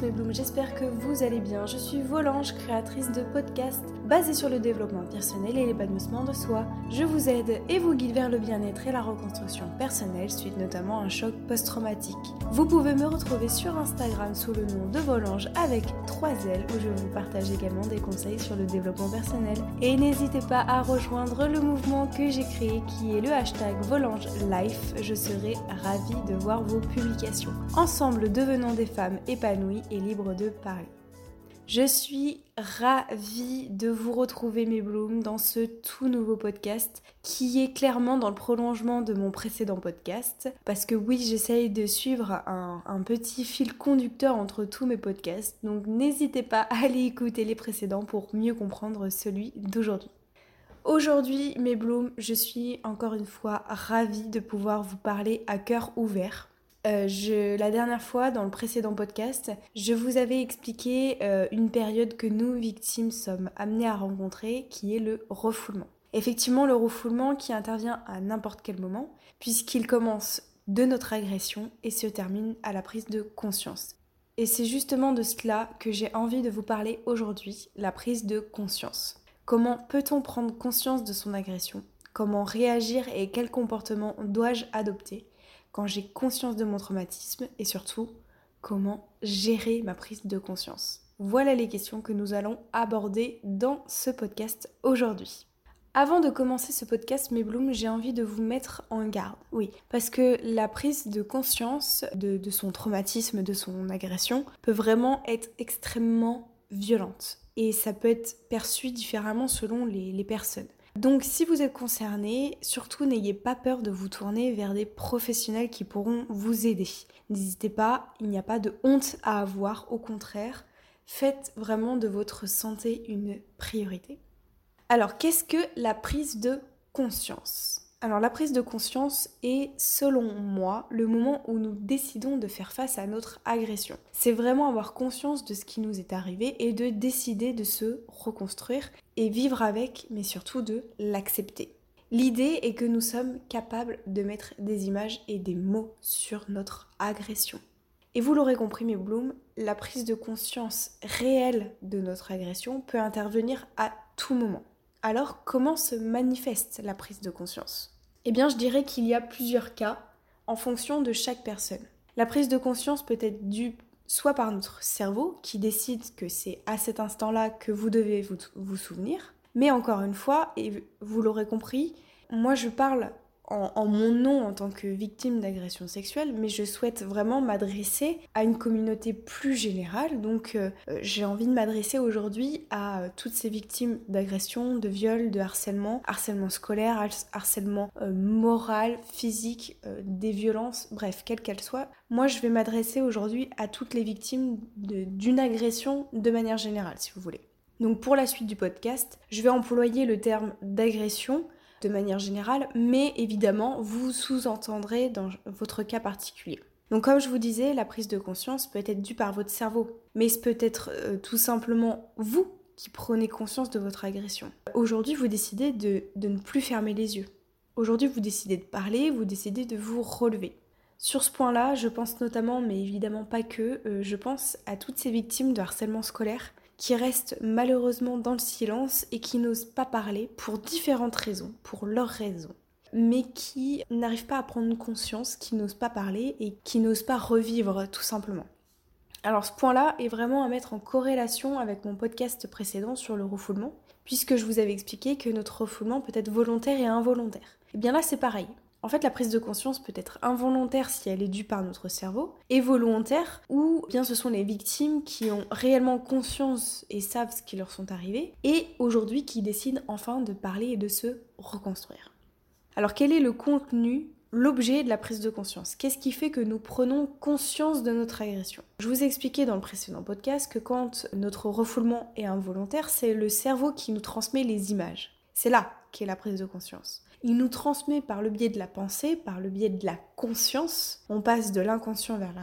mes blooms, j'espère que vous allez bien. Je suis Volange, créatrice de podcasts basés sur le développement personnel et l'épanouissement de soi. Je vous aide et vous guide vers le bien-être et la reconstruction personnelle suite notamment à un choc post-traumatique. Vous pouvez me retrouver sur Instagram sous le nom de Volange avec 3 L où je vous partage également des conseils sur le développement personnel. Et n'hésitez pas à rejoindre le mouvement que j'ai créé qui est le hashtag Volange Life. Je serai ravie de voir vos publications. Ensemble, devenons des femmes épanouies et libres de parler. Je suis ravie de vous retrouver mes blooms dans ce tout nouveau podcast qui est clairement dans le prolongement de mon précédent podcast. Parce que oui j'essaye de suivre un, petit fil conducteur entre tous mes podcasts. Donc n'hésitez pas à aller écouter les précédents pour mieux comprendre celui d'aujourd'hui. Aujourd'hui mes blooms je suis encore une fois ravie de pouvoir vous parler à cœur ouvert euh, la dernière fois, dans le précédent podcast, je vous avais expliqué euh, une période que nous, victimes, sommes amenés à rencontrer, qui est le refoulement. Effectivement, le refoulement qui intervient à n'importe quel moment, puisqu'il commence de notre agression et se termine à la prise de conscience. Et c'est justement de cela que j'ai envie de vous parler aujourd'hui, la prise de conscience. Comment peut-on prendre conscience de son agression? Comment réagir et quel comportement dois-je adopter? Quand j'ai conscience de mon traumatisme et surtout comment gérer ma prise de conscience. Voilà les questions que nous allons aborder dans ce podcast aujourd'hui. Avant de commencer ce podcast, mes blooms, j'ai envie de vous mettre en garde. Oui, parce que la prise de conscience de, son traumatisme, de son agression, peut vraiment être extrêmement violente. Et ça peut être perçu différemment selon les personnes. Donc si vous êtes concerné, surtout n'ayez pas peur de vous tourner vers des professionnels qui pourront vous aider. N'hésitez pas, il n'y a pas de honte à avoir, au contraire, faites vraiment de votre santé une priorité. Alors qu'est-ce que la prise de conscience? Alors la prise de conscience est, selon moi, le moment où nous décidons de faire face à notre agression. C'est vraiment avoir conscience de ce qui nous est arrivé et de décider de se reconstruire et vivre avec, mais surtout de l'accepter. L'idée est que nous sommes capables de mettre des images et des mots sur notre agression. Et vous l'aurez compris, mes blooms, la prise de conscience réelle de notre agression peut intervenir à tout moment. Alors, comment se manifeste la prise de conscience? Eh bien, je dirais qu'il y a plusieurs cas en fonction de chaque personne. La prise de conscience peut être due soit par notre cerveau qui décide que c'est à cet instant-là que vous devez vous, vous souvenir, mais encore une fois, et vous l'aurez compris, moi je parle en, mon nom en tant que victime d'agression sexuelle, mais je souhaite vraiment m'adresser à une communauté plus générale. Donc euh, euh, j'ai envie de m'adresser aujourd'hui à euh, toutes ces victimes d'agression, de viol, de harcèlement, harcèlement scolaire, harcèlement moral, physique, des violences, bref, quelles qu'elles soient. Moi je vais m'adresser aujourd'hui à toutes les victimes d'une agression de manière générale, si vous voulez. Donc pour la suite du podcast, je vais employer le terme d'agression de manière générale, mais évidemment, vous sous-entendrez dans votre cas particulier. Donc comme je vous disais, la prise de conscience peut être due par votre cerveau, mais ce peut être euh, tout simplement vous qui prenez conscience de votre agression. Aujourd'hui, vous décidez de, ne plus fermer les yeux. Aujourd'hui, vous décidez de parler, vous décidez de vous relever. Sur ce point-là, je pense notamment, mais évidemment pas que, euh, je pense à toutes ces victimes de harcèlement scolaire qui restent malheureusement dans le silence et qui n'osent pas parler pour différentes raisons, pour leurs raisons, mais qui n'arrivent pas à prendre conscience, qui n'osent pas parler et qui n'osent pas revivre tout simplement. Alors ce point-là est vraiment à mettre en corrélation avec mon podcast précédent sur le refoulement, puisque je vous avais expliqué que notre refoulement peut être volontaire et involontaire. Et eh bien là c'est pareil. En fait, la prise de conscience peut être involontaire si elle est due par notre cerveau, et volontaire, ou bien ce sont les victimes qui ont réellement conscience et savent ce qui leur sont arrivés, et aujourd'hui qui décident enfin de parler et de se reconstruire. Alors quel est le contenu l'objet de la prise de conscience? Qu'est-ce qui fait que nous prenons conscience de notre agression? Je vous ai expliqué dans le précédent podcast que quand notre refoulement est involontaire, c'est le cerveau qui nous transmet les images. C'est là qu'est la prise de conscience il nous transmet par le biais de la pensée, par le biais de la conscience, on passe de l'inconscient vers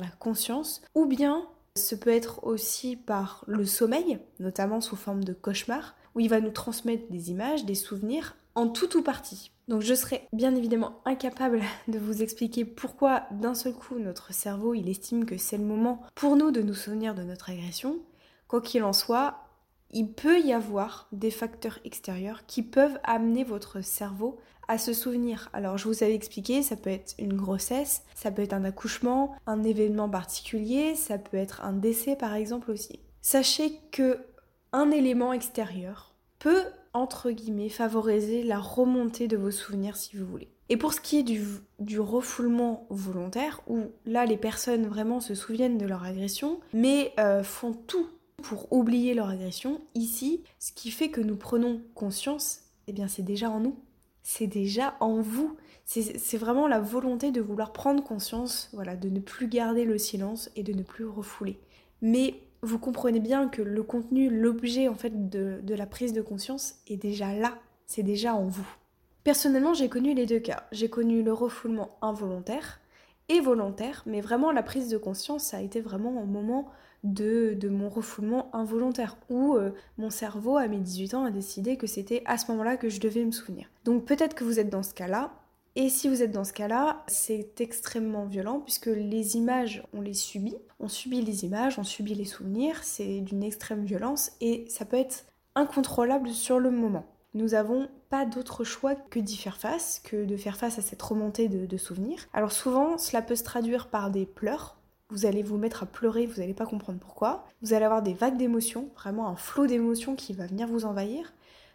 la, conscience, ou bien ce peut être aussi par le sommeil, notamment sous forme de cauchemar, où il va nous transmettre des images, des souvenirs, en tout ou partie. Donc je serais bien évidemment incapable de vous expliquer pourquoi d'un seul coup notre cerveau il estime que c'est le moment pour nous de nous souvenir de notre agression. Quoi qu'il en soit, il peut y avoir des facteurs extérieurs qui peuvent amener votre cerveau à se souvenir. Alors je vous avais expliqué, ça peut être une grossesse, ça peut être un accouchement, un événement particulier, ça peut être un décès par exemple aussi. Sachez que un élément extérieur peut entre guillemets favoriser la remontée de vos souvenirs si vous voulez. Et pour ce qui est du, refoulement volontaire, où là les personnes vraiment se souviennent de leur agression, mais euh, font tout pour oublier leur agression. Ici, ce qui fait que nous prenons conscience, eh bien c'est déjà en nous. C'est déjà en vous. C'est vraiment la volonté de vouloir prendre conscience, voilà, de ne plus garder le silence et de ne plus refouler. Mais vous comprenez bien que le contenu, l'objet en fait de, de la prise de conscience est déjà là, c'est déjà en vous. Personnellement, j'ai connu les deux cas. J'ai connu le refoulement involontaire et volontaire, mais vraiment la prise de conscience, ça a été vraiment au moment de, mon refoulement involontaire, où euh, mon cerveau, à mes 18 ans, a décidé que c'était à ce moment-là que je devais me souvenir. Donc peut-être que vous êtes dans ce cas-là, et si vous êtes dans ce cas-là, c'est extrêmement violent puisque les images, on les subit. On subit les images, on subit les souvenirs, c'est d'une extrême violence et ça peut être incontrôlable sur le moment. Nous avons pas d'autre choix que d'y faire face, que de faire face à cette remontée de souvenirs. Alors souvent, cela peut se traduire par des pleurs, vous allez vous mettre à pleurer, vous n'allez pas comprendre pourquoi. Vous allez avoir des vagues d'émotions, vraiment un flot d'émotions qui va venir vous envahir.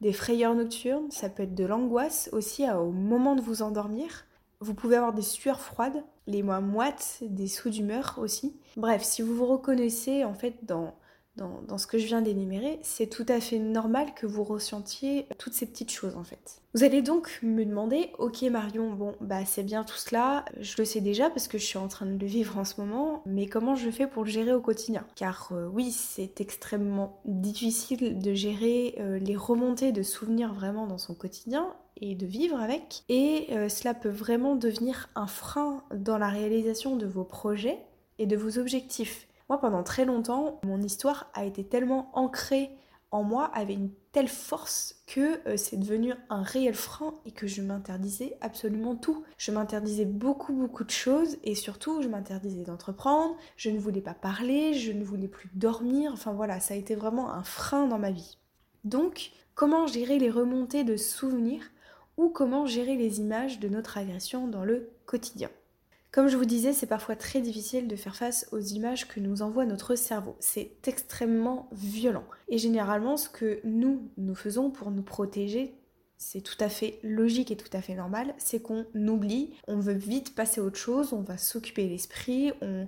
Des frayeurs nocturnes, ça peut être de l'angoisse aussi au moment de vous endormir. Vous pouvez avoir des sueurs froides, les mois moites, des sauts d'humeur aussi. Bref, si vous vous reconnaissez en fait dans dans, ce que je viens d'énumérer, c'est tout à fait normal que vous ressentiez toutes ces petites choses en fait. Vous allez donc me demander, ok Marion, bon bah c'est bien tout cela, je le sais déjà parce que je suis en train de le vivre en ce moment, mais comment je fais pour le gérer au quotidien? Car euh, oui, c'est extrêmement difficile de gérer euh, les remontées de souvenirs vraiment dans son quotidien et de vivre avec, et euh, cela peut vraiment devenir un frein dans la réalisation de vos projets et de vos objectifs. Moi, pendant très longtemps, mon histoire a été tellement ancrée en moi, avait une telle force que euh, c'est devenu un réel frein et que je m'interdisais absolument tout. Je m'interdisais beaucoup beaucoup de choses et surtout je m'interdisais d'entreprendre, je ne voulais pas parler, je ne voulais plus dormir, enfin voilà, ça a été vraiment un frein dans ma vie. Donc, comment gérer les remontées de souvenirs ou comment gérer les images de notre agression dans le quotidien? Comme je vous disais, c'est parfois très difficile de faire face aux images que nous envoie notre cerveau. C'est extrêmement violent. Et généralement, ce que nous, nous faisons pour nous protéger, c'est tout à fait logique et tout à fait normal, c'est qu'on oublie, on veut vite passer à autre chose, on va s'occuper l'esprit, on,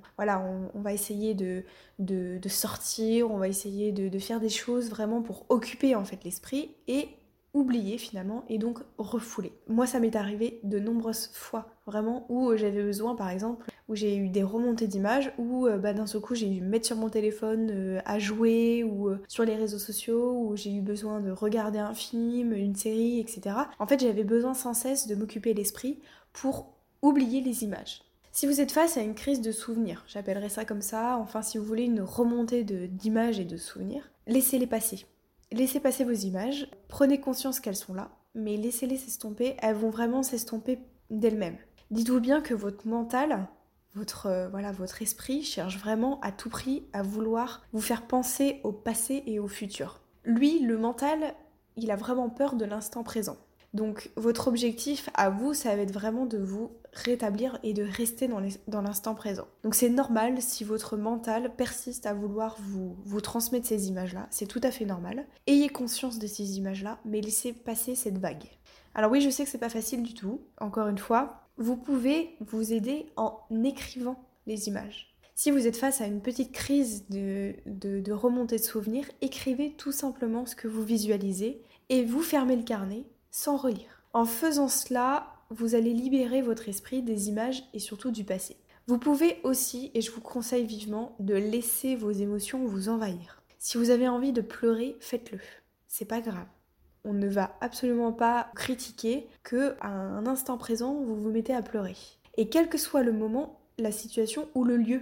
va essayer de, de, sortir, on va essayer de, de faire des choses vraiment pour occuper en fait l'esprit et oublier finalement et donc refouler. Moi ça m'est arrivé de nombreuses fois vraiment où euh, j'avais besoin par exemple où j'ai eu des remontées d'images où euh, bah, d'un seul coup j'ai dû me mettre sur mon téléphone euh, à jouer ou sur les réseaux sociaux où j'ai eu besoin de regarder un film, une série etc. En fait j'avais besoin sans cesse de m'occuper l'esprit pour oublier les images. Si vous êtes face à une crise de souvenirs, j'appellerais ça comme ça, enfin si vous voulez une remontée d'images et de souvenirs, laissez-les passer Laissez passer vos images, prenez conscience qu'elles sont là, mais laissez-les s'estomper, elles vont vraiment s'estomper d'elles-mêmes. Dites-vous bien que votre mental, votre, euh, voilà, votre esprit cherche vraiment à tout prix à vouloir vous faire penser au passé et au futur. Lui, le mental, il a vraiment peur de l'instant présent. Donc votre objectif à vous, ça va être vraiment de vous rétablir et de rester dans l'instant présent. Donc c'est normal si votre mental persiste à vouloir vous, transmettre ces images-là, c'est tout à fait normal. Ayez conscience de ces images-là, mais laissez passer cette vague. Alors oui, je sais que c'est pas facile du tout, encore une fois, vous pouvez vous aider en écrivant les images. Si vous êtes face à une petite crise de, de, de remontée de souvenirs, écrivez tout simplement ce que vous visualisez et vous fermez le carnet sans relire. En faisant cela, vous allez libérer votre esprit des images et surtout du passé. Vous pouvez aussi, et je vous conseille vivement, de laisser vos émotions vous envahir. Si vous avez envie de pleurer, faites-le. C'est pas grave. On ne va absolument pas critiquer que à un instant présent, vous vous mettez à pleurer. Et quel que soit le moment, la situation ou le lieu,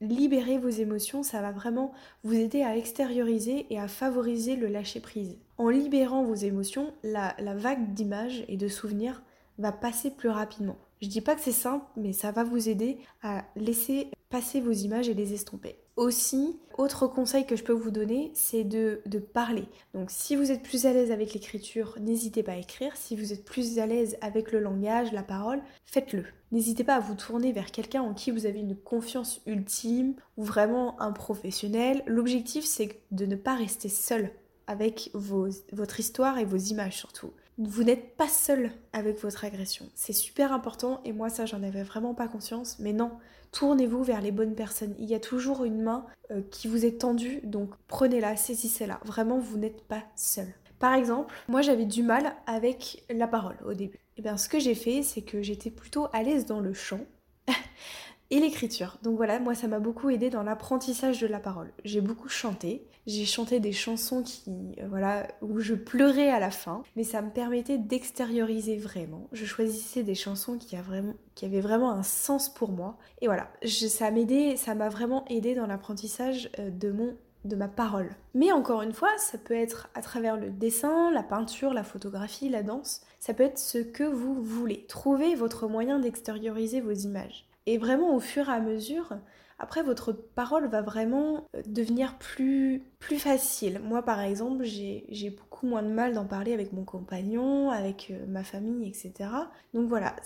libérer vos émotions, ça va vraiment vous aider à extérioriser et à favoriser le lâcher prise. En libérant vos émotions, la, vague d'images et de souvenirs va passer plus rapidement. Je dis pas que c'est simple, mais ça va vous aider à laisser passer vos images et les estomper. Aussi, autre conseil que je peux vous donner, c'est de, de, parler. Donc si vous êtes plus à l'aise avec l'écriture, n'hésitez pas à écrire. Si vous êtes plus à l'aise avec le langage, la parole, faites-le. N'hésitez pas à vous tourner vers quelqu'un en qui vous avez une confiance ultime ou vraiment un professionnel. L'objectif, c'est de ne pas rester seul avec vos, votre histoire et vos images surtout. Vous n'êtes pas seul avec votre agression. C'est super important et moi ça j'en avais vraiment pas conscience. Mais non, tournez-vous vers les bonnes personnes. Il y a toujours une main euh, qui vous est tendue, donc prenez-la, saisissez-la. Vraiment, vous n'êtes pas seul. Par exemple, moi j'avais du mal avec la parole au début. Et eh bien ce que j'ai fait, c'est que j'étais plutôt à l'aise dans le chant et l'écriture. Donc voilà, moi ça m'a beaucoup aidé dans l'apprentissage de la parole. J'ai beaucoup chanté, j'ai chanté des chansons qui euh, voilà où je pleurais à la fin, mais ça me permettait d'extérioriser vraiment. Je choisissais des chansons qui, a vraiment, qui avaient vraiment un sens pour moi et voilà, ça m'aidait, ça m'a vraiment aidé dans l'apprentissage euh, de mon de ma parole. Mais encore une fois, ça peut être à travers le dessin, la peinture, la photographie, la danse. Ça peut être ce que vous voulez. Trouvez votre moyen d'extérioriser vos images. Et vraiment, au fur et à mesure, après, votre parole va vraiment euh, devenir plus, plus facile. Moi, par exemple, j'ai beaucoup moins de mal d'en parler avec mon compagnon, avec euh, ma famille, etc. Donc voilà,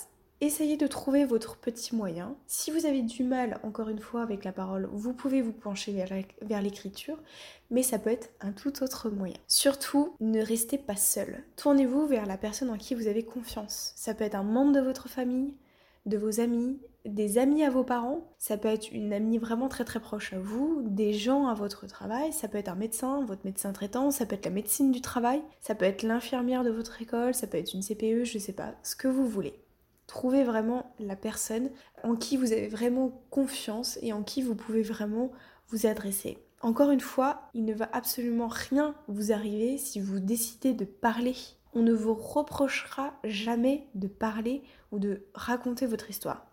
essayez de trouver votre petit moyen. Si vous avez du mal, encore une fois, avec la parole, vous pouvez vous pencher vers l'écriture, mais ça peut être un tout autre moyen. Surtout, ne restez pas seul. Tournez-vous vers la personne en qui vous avez confiance. Ça peut être un membre de votre famille, de vos amis, des amis à vos parents, ça peut être une amie vraiment très très proche à vous, des gens à votre travail, ça peut être un médecin, votre médecin traitant, ça peut être la médecine du travail, ça peut être l'infirmière de votre école, ça peut être une CPE, je sais pas, ce que vous voulez. Trouvez vraiment la personne en qui vous avez vraiment confiance et en qui vous pouvez vraiment vous adresser. Encore une fois, il ne va absolument rien vous arriver si vous décidez de parler. On ne vous reprochera jamais de parler ou de raconter votre histoire.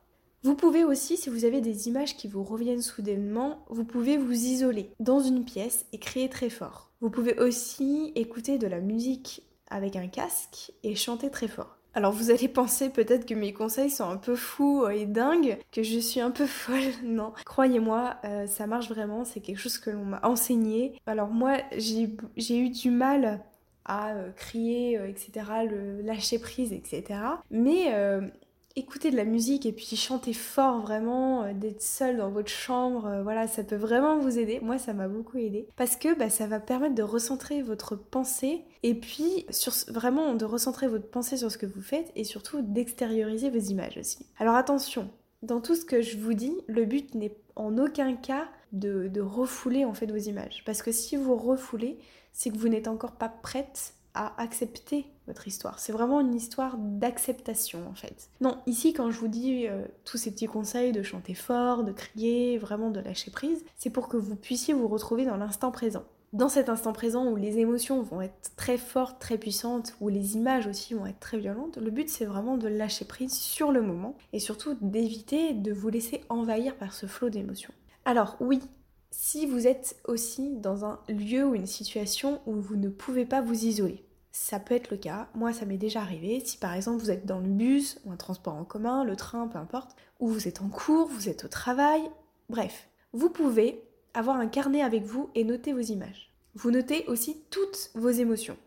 Vous pouvez aussi, si vous avez des images qui vous reviennent soudainement, vous pouvez vous isoler dans une pièce et crier très fort. Vous pouvez aussi écouter de la musique avec un casque et chanter très fort. Alors vous allez penser peut-être que mes conseils sont un peu fous et dingues, que je suis un peu folle. Non, croyez-moi, euh, ça marche vraiment, c'est quelque chose que l'on m'a enseigné. Alors moi, j'ai eu du mal à euh, crier, euh, etc., le lâcher prise, etc. Mais écouter de la musique et puis chanter fort vraiment, euh, d'être seul dans votre chambre, euh, voilà, ça peut vraiment vous aider. Moi, ça m'a beaucoup aidé parce que bah, ça va permettre de recentrer votre pensée et puis sur, vraiment de recentrer votre pensée sur ce que vous faites et surtout d'extérioriser vos images aussi. Alors attention, dans tout ce que je vous dis, le but n'est en aucun cas de, de refouler en fait vos images parce que si vous refoulez, c'est que vous n'êtes encore pas prête à accepter votre histoire. C'est vraiment une histoire d'acceptation en fait. Non, ici quand je vous dis euh, tous ces petits conseils de chanter fort, de crier, vraiment de lâcher prise, c'est pour que vous puissiez vous retrouver dans l'instant présent. Dans cet instant présent où les émotions vont être très fortes, très puissantes, où les images aussi vont être très violentes, le but c'est vraiment de lâcher prise sur le moment et surtout d'éviter de vous laisser envahir par ce flot d'émotions. Alors oui, si vous êtes aussi dans un lieu ou une situation où vous ne pouvez pas vous isoler, ça peut être le cas. Moi, ça m'est déjà arrivé. Si par exemple vous êtes dans le bus ou un transport en commun, le train, peu importe, ou vous êtes en cours, vous êtes au travail, bref, vous pouvez avoir un carnet avec vous et noter vos images. Vous notez aussi toutes vos émotions.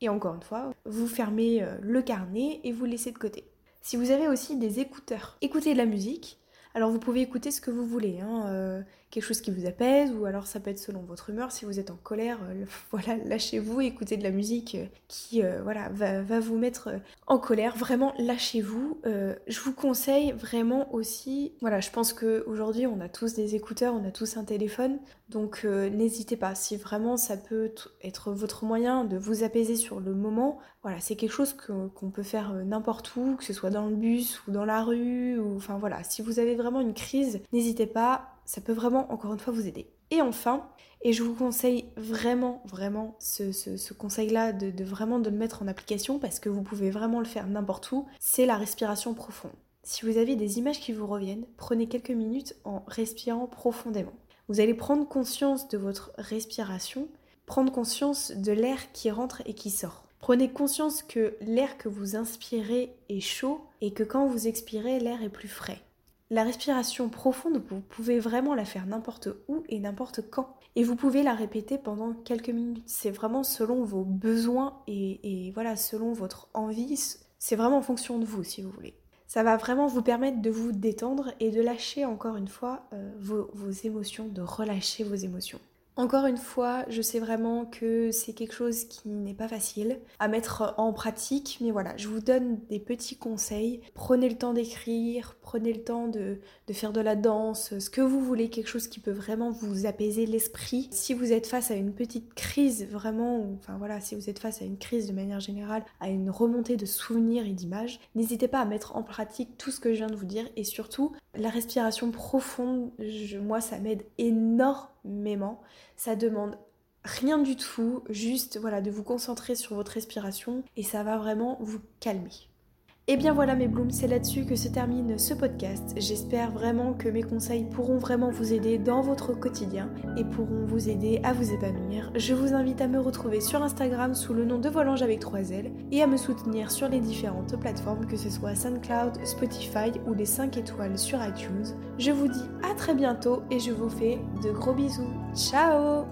Et encore une fois, vous fermez euh, le carnet et vous laissez de côté. Si vous avez aussi des écouteurs, écoutez de la musique. Alors vous pouvez écouter ce que vous voulez. Hein, euh, quelque chose qui vous apaise, ou alors ça peut être selon votre humeur. Si vous êtes en colère, euh, voilà, lâchez-vous, écoutez de la musique euh, qui euh, voilà, va, va, vous mettre en colère. Vraiment, lâchez-vous. je vous conseille vraiment aussi, voilà, je pense qu'aujourd'hui on a tous des écouteurs, on a tous un téléphone, donc n'hésitez pas. Si vraiment ça peut être votre moyen de vous apaiser sur le moment, voilà, c'est quelque chose qu'on peut faire n'importe où, que ce soit dans le bus ou dans la rue, ou enfin voilà, si vous avez vraiment une crise, n'hésitez pas ça peut vraiment, encore une fois, vous aider. Et enfin, et je vous conseille vraiment, vraiment ce, conseil-là de, vraiment de le mettre en application parce que vous pouvez vraiment le faire n'importe où, c'est la respiration profonde. Si vous avez des images qui vous reviennent, prenez quelques minutes en respirant profondément. Vous allez prendre conscience de votre respiration, prendre conscience de l'air qui rentre et qui sort Prenez conscience que l'air que vous inspirez est chaud et que quand vous expirez, l'air est plus frais. La respiration profonde, vous pouvez vraiment la faire n'importe où et n'importe quand. Et vous pouvez la répéter pendant quelques minutes. C'est vraiment selon vos besoins et, voilà, selon votre envie. C'est vraiment en fonction de vous, si vous voulez. Ça va vraiment vous permettre de vous détendre et de lâcher encore une fois euh, vos émotions, de relâcher vos émotions. Encore une fois, je sais vraiment que c'est quelque chose qui n'est pas facile à mettre en pratique, mais voilà, je vous donne des petits conseils. Prenez le temps d'écrire, prenez le temps de, faire de la danse, ce que vous voulez, quelque chose qui peut vraiment vous apaiser l'esprit. Si vous êtes face à une petite crise, vraiment, enfin voilà, si vous êtes face à une crise de manière générale, à une remontée de souvenirs et d'images, n'hésitez pas à mettre en pratique tout ce que je viens de vous dire et surtout la respiration profonde, moi ça m'aide énormément. Ça demande rien du tout, juste voilà de vous concentrer sur votre respiration et ça va vraiment vous calmer. Et bien voilà mes blooms, c'est là-dessus que se termine ce podcast. J'espère vraiment que mes conseils pourront vraiment vous aider dans votre quotidien et pourront vous aider à vous épanouir. Je vous invite à me retrouver sur Instagram sous le nom de Volange avec 3 L et à me soutenir sur les différentes plateformes que ce soit SoundCloud, Spotify ou les 5 étoiles sur iTunes. Je vous dis à très bientôt et je vous fais de gros bisous. Ciao